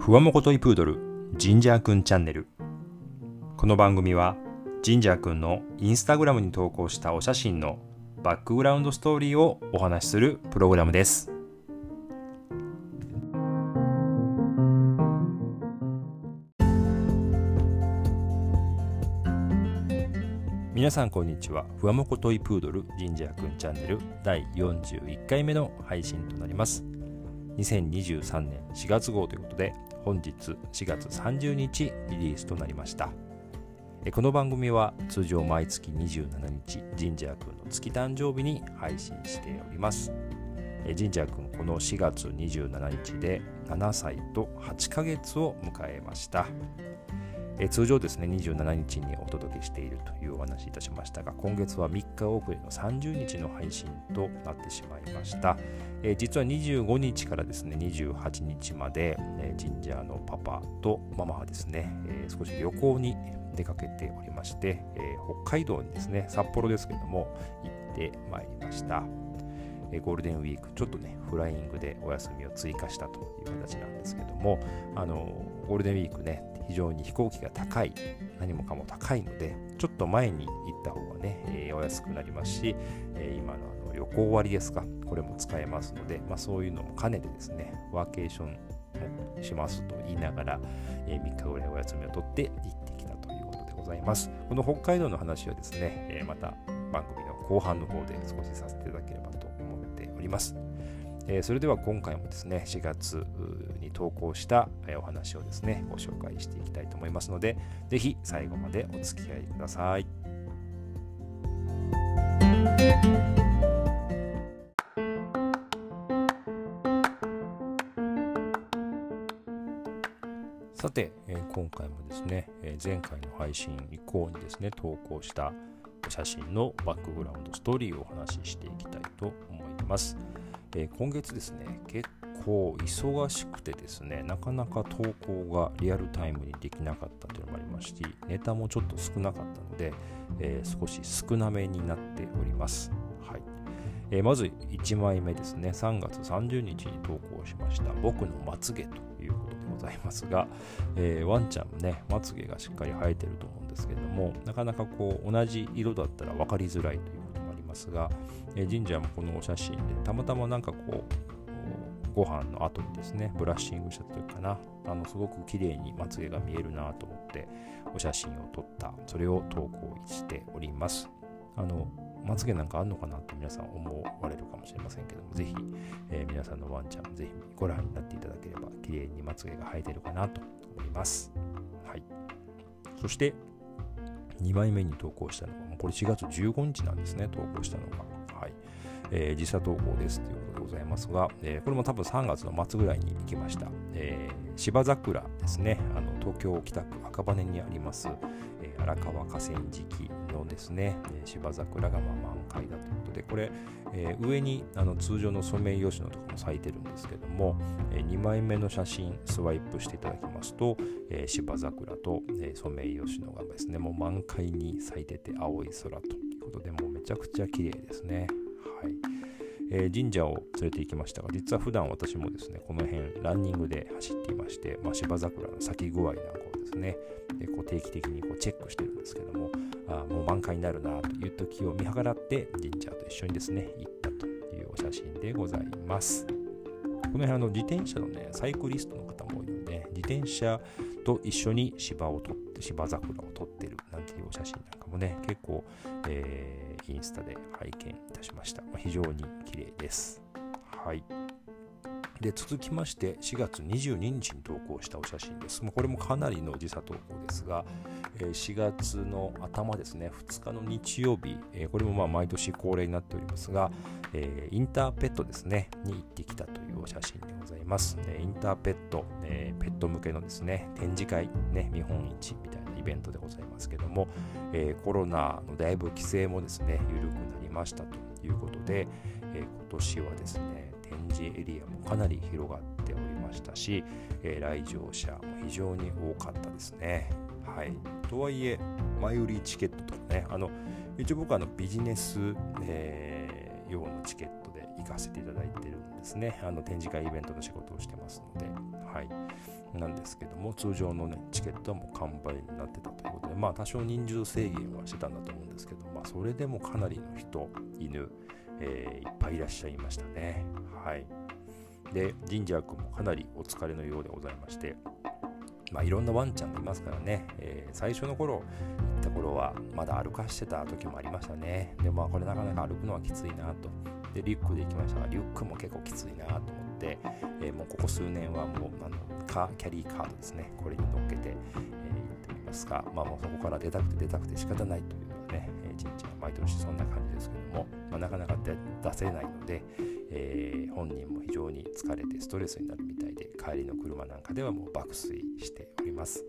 ふわもこといプードルジンジャーくんチャンネル。この番組はジンジャーくんのインスタグラムに投稿したお写真のバックグラウンドストーリーをお話しするプログラムです。皆さんこんにちは。ふわもこトイプードルジンジャーくんチャンネル第41回目の配信となります。2023年4月号ということで本日4月30日リリースとなりました。この番組は通常毎月27日神社君の月誕生日に配信しております。神社君この4月27日で7歳と8ヶ月を迎えました。え通常ですね、27日にお届けしているというお話いたしましたが、今月は3日遅れの30日の配信となってしまいました。え実は25日からですね、28日まで、えジンジャーのパパとママはですね、え少し旅行に出かけておりまして、え北海道にですね、札幌ですけども、行ってまいりました。ゴールデンウィーク、ちょっとね、フライングでお休みを追加したという形なんですけども、あのゴールデンウィークね、非常に飛行機が高い、何もかも高いので、ちょっと前に行った方がね、えー、お安くなりますし、えー、今のあの旅行割ですか、これも使えますので、まあ、そういうのも兼ねてですね、ワーケーションもしますと言いながら、えー、3日ぐらいお休みを取って行ってきたということでございます。この北海道の話はですね、えまた番組の後半の方で少しさせていただければと思っております。えそれでは今回もですね、4月に投稿したお話をですね、ご紹介していきたいと思いますので、ぜひ最後までお付き合いください。さて、え今回もですね、え前回の配信以降にですね、投稿した写真のバックグラウンドストーリーをお話ししていきたいと思います。えー、今月ですね、結構忙しくてですね、なかなか投稿がリアルタイムにできなかったというのもありまして、ネタもちょっと少なかったので、えー、少し少なめになっております。はいえー、まず1枚目ですね、3月30日に投稿しました、僕のまつげということでございますが、えー、ワンちゃんもね、まつげがしっかり生えてると思うんですけれども、なかなかこう同じ色だったら分かりづらいというますが、え神社もこのお写真でたまたまなんかこうご飯の後にですねブラッシングしたというかなあのすごく綺麗にまつげが見えるなと思ってお写真を撮ったそれを投稿しております。あのまつげなんかあんのかなと皆さん思われるかもしれませんけどもぜひ、えー、皆さんのワンちゃんぜひご覧になっていただければ綺麗にまつげが生えてるかなと思います。はい。そして2枚目に投稿したのがこれ4月15日なんですね投稿したのが。はい。えー、時差投稿ですということでございますが、えー、これも多分3月の末ぐらいに行きました。えー、芝桜ですね、あの東京北区赤羽にあります、えー、荒川河川敷のですね、えー、芝桜がま満開だと。いうことで、これ、えー、上にあの通常のソメイヨシノとかも咲いてるんですけども、えー、2枚目の写真スワイプしていただきますと、えー、芝桜と、えー、ソメイヨシノがですね、もう満開に咲いてて青い空ということで、もうめちゃくちゃ綺麗ですね。はいえー、神社を連れて行きましたが、実は普段私もですね、この辺ランニングで走っていまして、まあ、芝桜の咲き具合なんかをですね、え、こう定期的にこうチェックしてるんですけども、あもう満開になるなという時を見計らって神社と一緒にですね、行ったというお写真でございます。この辺あの自転車のね、サイクリストの方も多いので、自転車と一緒に芝を撮って、芝桜を撮ってるなんていうお写真なんかもね、結構、えーインスタで拝見いたしました。まあ、非常に綺麗です。はい。で、続きまして、4月22日に投稿したお写真です。もうこれもかなりの時差投稿ですが、4月の頭ですね、2日の日曜日、これもまあ毎年恒例になっておりますが、インターペットですね、に行ってきたというお写真でございます。インターペット、ペット向けのですね、展示会、ね、見本市みたいなイベントでございますけども、え、コロナのだいぶ規制もですね緩くなりましたということで、え、今年はですね展示エリアもかなり広がっておりましたし、えー、来場者も非常に多かったですね。はい、とはいえ前売りチケットとかねあの一応僕はあのビジネス、えー、用のチケットで行かせていただいてるんですね。あの展示会イベントの仕事をしてますので、はい。なんですけども通常の、ね、チケットはもう完売になってたということでまあ多少人数制限はしてたんだと思うんですけど、まあ、それでもかなりの人犬、えー、いっぱいいらっしゃいましたね。はい。で神社君もかなりお疲れのようでございまして。まあ、いろんなワンちゃんがいますからね、えー、最初の頃行った頃はまだ歩かしてた時もありましたね。でもまあこれなかなか歩くのはきついなと。でリュックで行きましたがリュックも結構きついなと思って、えー、もうここ数年はもうあのカキャリーカードですね。これに乗っけて、えー、行っておりますが、まあ、もうそこから出たくて出たくて仕方ないというのはね、日、毎年そんな感じですけども、まあ、なかなか出せないので、えー、本人も非常に疲れてストレスになるみたいで帰りの車なんかではもう爆睡しております。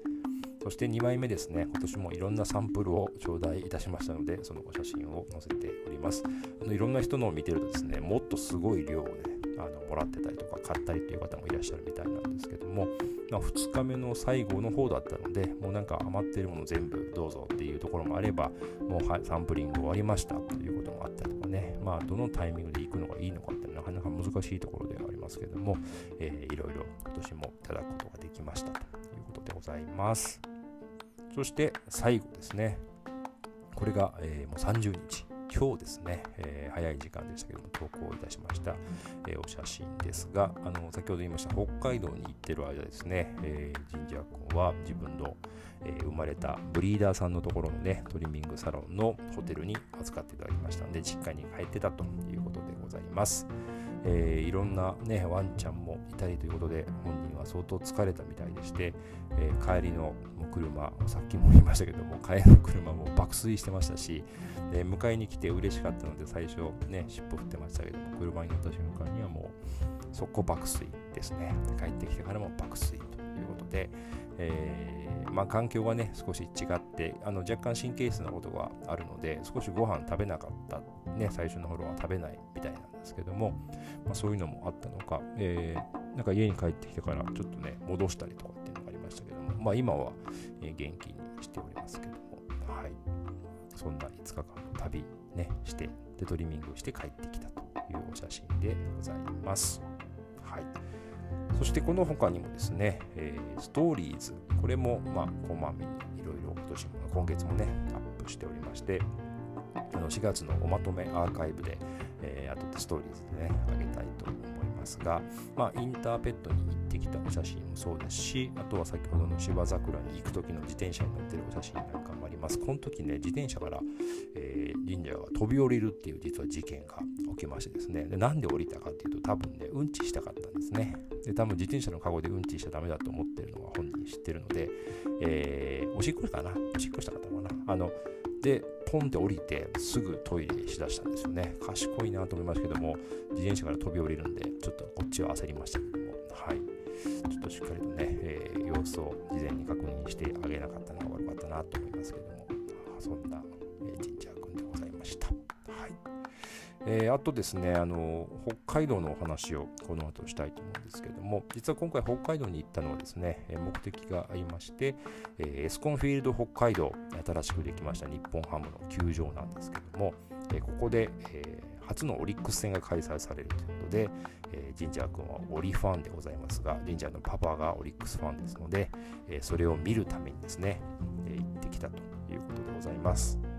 そして2枚目ですね今年もいろんなサンプルを頂戴いたしましたのでそのお写真を載せております。あのいろんな人のを見てるとですねもっとすごい量をねあのもらってたりとか買ったりという方もいらっしゃるみたいなんですけども、まあ、2日目の最後の方だったのでもうなんか余ってるもの全部どうぞっていうところもあればもうサンプリング終わりましたということもあったりとかねまあどのタイミングで行くのがいいのかってなかなか難しいところではありますけども、えー、いろいろ今年もいただくことができましたということでございます。そして最後ですね。これが、えー、もう30日。今日ですね、えー、早い時間でしたけども投稿いたしました、えー、お写真ですがあの先ほど言いました北海道に行ってる間ですね、えー、神社君は自分の、え生まれたブリーダーさんのところのねトリミングサロンのホテルに預かっていただきましたので実家に帰ってたということでございます。えー、いろんな、ね、ワンちゃんもいたりということで本人は相当疲れたみたいでして、えー、帰りの車さっきも言いましたけども帰りの車も爆睡してましたし、迎えに来て嬉しかったので最初ね尻尾振ってましたけども車に乗った瞬間にはもう速攻爆睡ですね。帰ってきてからも爆睡ということで、えー、まあ、環境がね少し違ってあの若干神経質なことがあるので少しご飯食べなかったね最初の頃は食べないみたいなですけども、まあ、そういうのもあったのか、えー、なんか家に帰ってきてからちょっとね戻したりとかっていうのがありましたけども、まあ、今は、え元気にしておりますけどもはい。そんな5日間旅ねしてでトリミングして帰ってきたというお写真でございます。はい。そしてこの他にもですね、えー、ストーリーズ、これもまあこまめにいろいろ今年も今月もね、アップしておりまして、あの4月のおまとめアーカイブで、えー、後でストーリーズでね、あげたいと思いますが、まあ、インターペットに行ってきたお写真もそうですし、あとは先ほどの芝桜に行く時の自転車に乗ってるお写真なんかもあります。この時ね、自転車から、えー、神社が飛び降りるっていう実は事件が起きましてですね、でなんで降りたかっていうと、多分ね、うんちしたかったんですね。で、多分自転車のカゴでうんちしちゃダメだと思ってるのは本人知ってるので、えー、おしっこかな？おしっこしたかったのかな？あの、で、ポンって降りてすぐトイレしだしたんですよね。賢いなと思いますけども、自転車から飛び降りるんで、ちょっとこっちは焦りましたけども、はい。ちょっとしっかりとね、えー、様子を事前に確認してあげなかったのが悪かったなと思いますけども、そんな、えー、あとですね、あの、北海道のお話をこの後したいと思うんですけれども、実は今回北海道に行ったのはですね、目的がありまして、えー、エスコンフィールド北海道、新しくできました日本ハムの球場なんですけども、えー、ここで、え、初のオリックス戦が開催されるということで、えー、ジンジャー君はオリファンでございますが、ジンジャーのパパがオリックスファンですので、え、それを見るためにですね、え、行ってきたということでございます。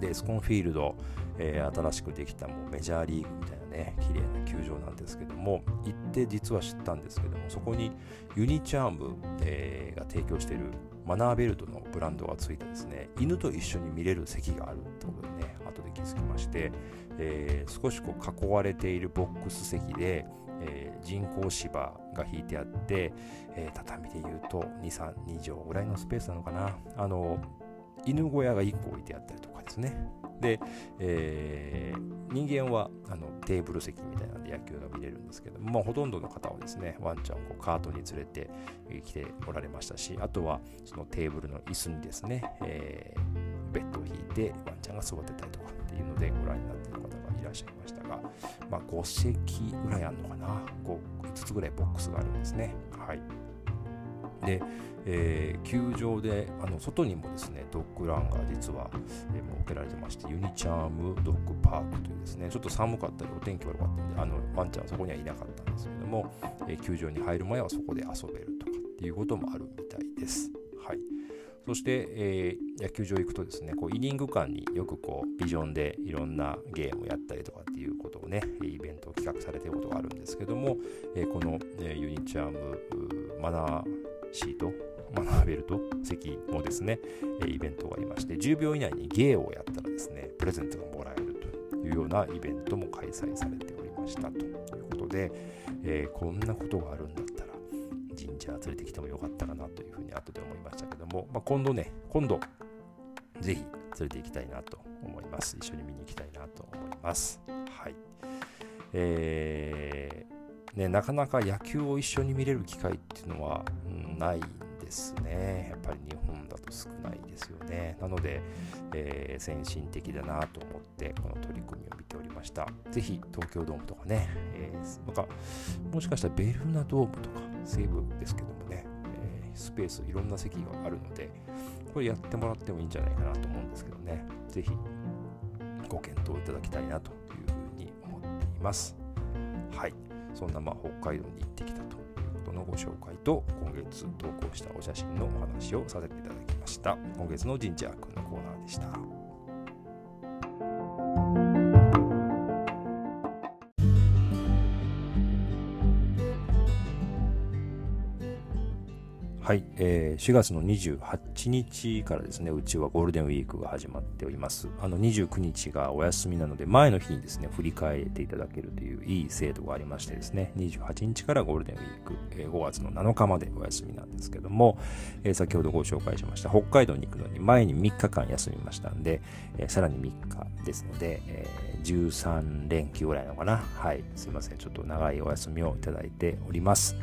で、エスコンフィールド、えー、新しくできたもうメジャーリーグみたいなね、綺麗な球場なんですけども、行って実は知ったんですけども、そこにユニチャーム、えー、が提供しているマナーベルトのブランドがついたですね、犬と一緒に見れる席があるってことでね、後で気づきまして、えー、少しこう囲われているボックス席で、えー、人工芝が引いてあって、えー、畳でいうと2、3、2畳ぐらいのスペースなのかな。あの、犬小屋が1個置いてあったりとかですね。で、えー、人間はあのテーブル席みたいなんで野球が見れるんですけども、まあ、ほとんどの方はですね、ワンちゃんをこうカートに連れてきておられましたし、あとはそのテーブルの椅子にですね、えー、ベッドを引いてワンちゃんが座ってたりとかっていうのでご覧になっている方がいらっしゃいましたが、まあ、5席ぐらいあるのかな5、5つぐらいボックスがあるんですね。はい。で、えー、球場であの外にもですねドッグランが実は、えー、設けられてましてユニチャームドッグパークというですねちょっと寒かったりお天気悪かったんであのワンちゃんはそこにはいなかったんですけども、えー、球場に入る前はそこで遊べるとかっていうこともあるみたいです。はいそして、えー、野球場行くとですね、こうイニング間によくこうビジョンでいろんなゲームをやったりとかっていうことをね、イベントを企画されていることがあるんですけども、えー、この、え、ユニチャームマナーシート、学べると席もですね、イベントがありまして、10秒以内にゲーをやったらですね、プレゼントがもらえるというようなイベントも開催されておりましたということで、えー、こんなことがあるんだったら、神社連れてきてもよかったかなというふうに後で思いましたけども、まあ、今度ね、今度、ぜひ連れて行きたいなと思います。一緒に見に行きたいなと思います。はい。え、ね、なかなか野球を一緒に見れる機会っていうのは、ないんですね。やっぱり日本だと少ないですよね。なので、えー、先進的だなと思ってこの取り組みを見ておりました。ぜひ東京ドームとかね、えー、なんかもしかしたらベルーナドームとか西部ですけどもね、えー、スペースいろんな席があるので、これやってもらってもいいんじゃないかなと思うんですけどね、ぜひご検討いただきたいなというふうに思っています。はい。そんなまあ北海道に行ってきたということのご紹介と今月投稿したお写真のお話をさせていただきました。今月の神社君のコーナーでした。はい、えー、4月の28日からですね、うちはゴールデンウィークが始まっております。あの29日がお休みなので、前の日にですね、振り返っていただけるといういい制度がありましてですね、28日からゴールデンウィーク、えー、5月の7日までお休みなんですけども、えー、先ほどご紹介しました北海道に行くのに前に3日間休みましたんで、えー、さらに3日ですので、えー、13連休ぐらいなのかな。はい、すいません、ちょっと長いお休みをいただいております。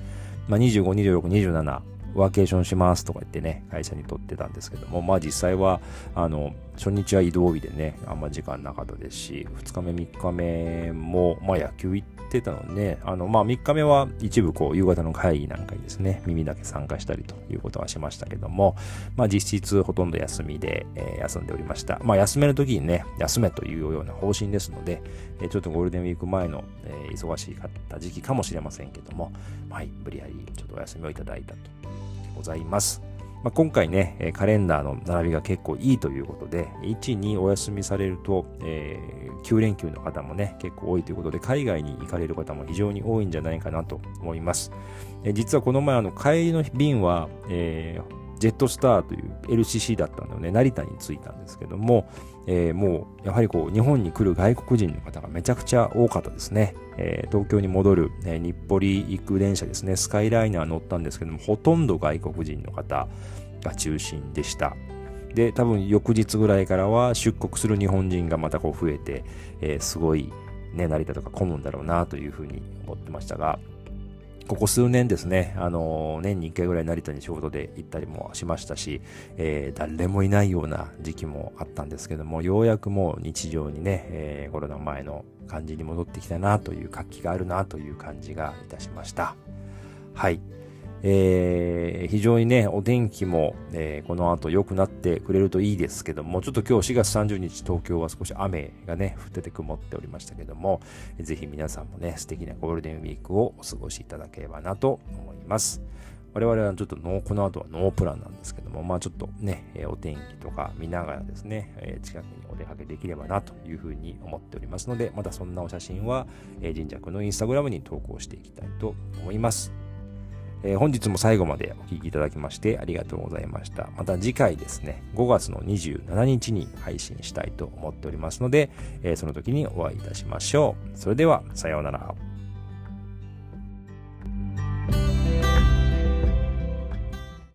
まあ、25、26、27、ワーケーションしますとか言ってね、会社に取ってたんですけども、まあ実際は、あの、初日は移動日でね、あんま時間なかったですし、2日目、3日目も、まあ野球行ってたので、あの、まあ3日目は一部こう、夕方の会議なんかにですね、耳だけ参加したりということはしましたけども、まあ実質ほとんど休みで、えー、休んでおりました。まあ休める時にね、休めというような方針ですので、えー、ちょっとゴールデンウィーク前の、えー、忙しかった時期かもしれませんけども、はい、無理やりちょっとお休みをいただいたとございます。まあ、今回ね、カレンダーの並びが結構いいということで、1、2お休みされると、えー、9連休の方もね、結構多いということで、海外に行かれる方も非常に多いんじゃないかなと思います。えー、実はこの前、あの、帰りの便は、えー、ジェットスターという LCC だったので、ね、成田に着いたんですけども、えー、もうやはりこう日本に来る外国人の方がめちゃくちゃ多かったですね。えー、東京に戻る、えー、日暮里行く電車ですね、スカイライナー乗ったんですけども、ほとんど外国人の方が中心でした。で、多分翌日ぐらいからは出国する日本人がまたこう増えて、えー、すごい、ね、成田とか混むんだろうなというふうに思ってましたが、ここ数年ですね、あの、年に1回ぐらい成田に仕事で行ったりもしましたし、えー、誰もいないような時期もあったんですけども、ようやくもう日常にね、えー、コロナ前の感じに戻ってきたなという活気があるなという感じがいたしました。はい。えー、非常にね、お天気も、えー、この後良くなってくれるといいですけども、ちょっと今日4月30日東京は少し雨がね、降ってて曇っておりましたけども、ぜひ皆さんもね、素敵なゴールデンウィークをお過ごしいただければなと思います。我々はちょっとノー、この後はノープランなんですけども、まあちょっとね、えお天気とか見ながらですね、え近くにお出かけできればなというふうに思っておりますので、またそんなお写真は、え神社くんのインスタグラムに投稿していきたいと思います。えー、本日も最後までお聴きいただきましてありがとうございました。また次回ですね、5月の27日に配信したいと思っておりますので、えー、その時にお会いいたしましょう。それでは、さようなら。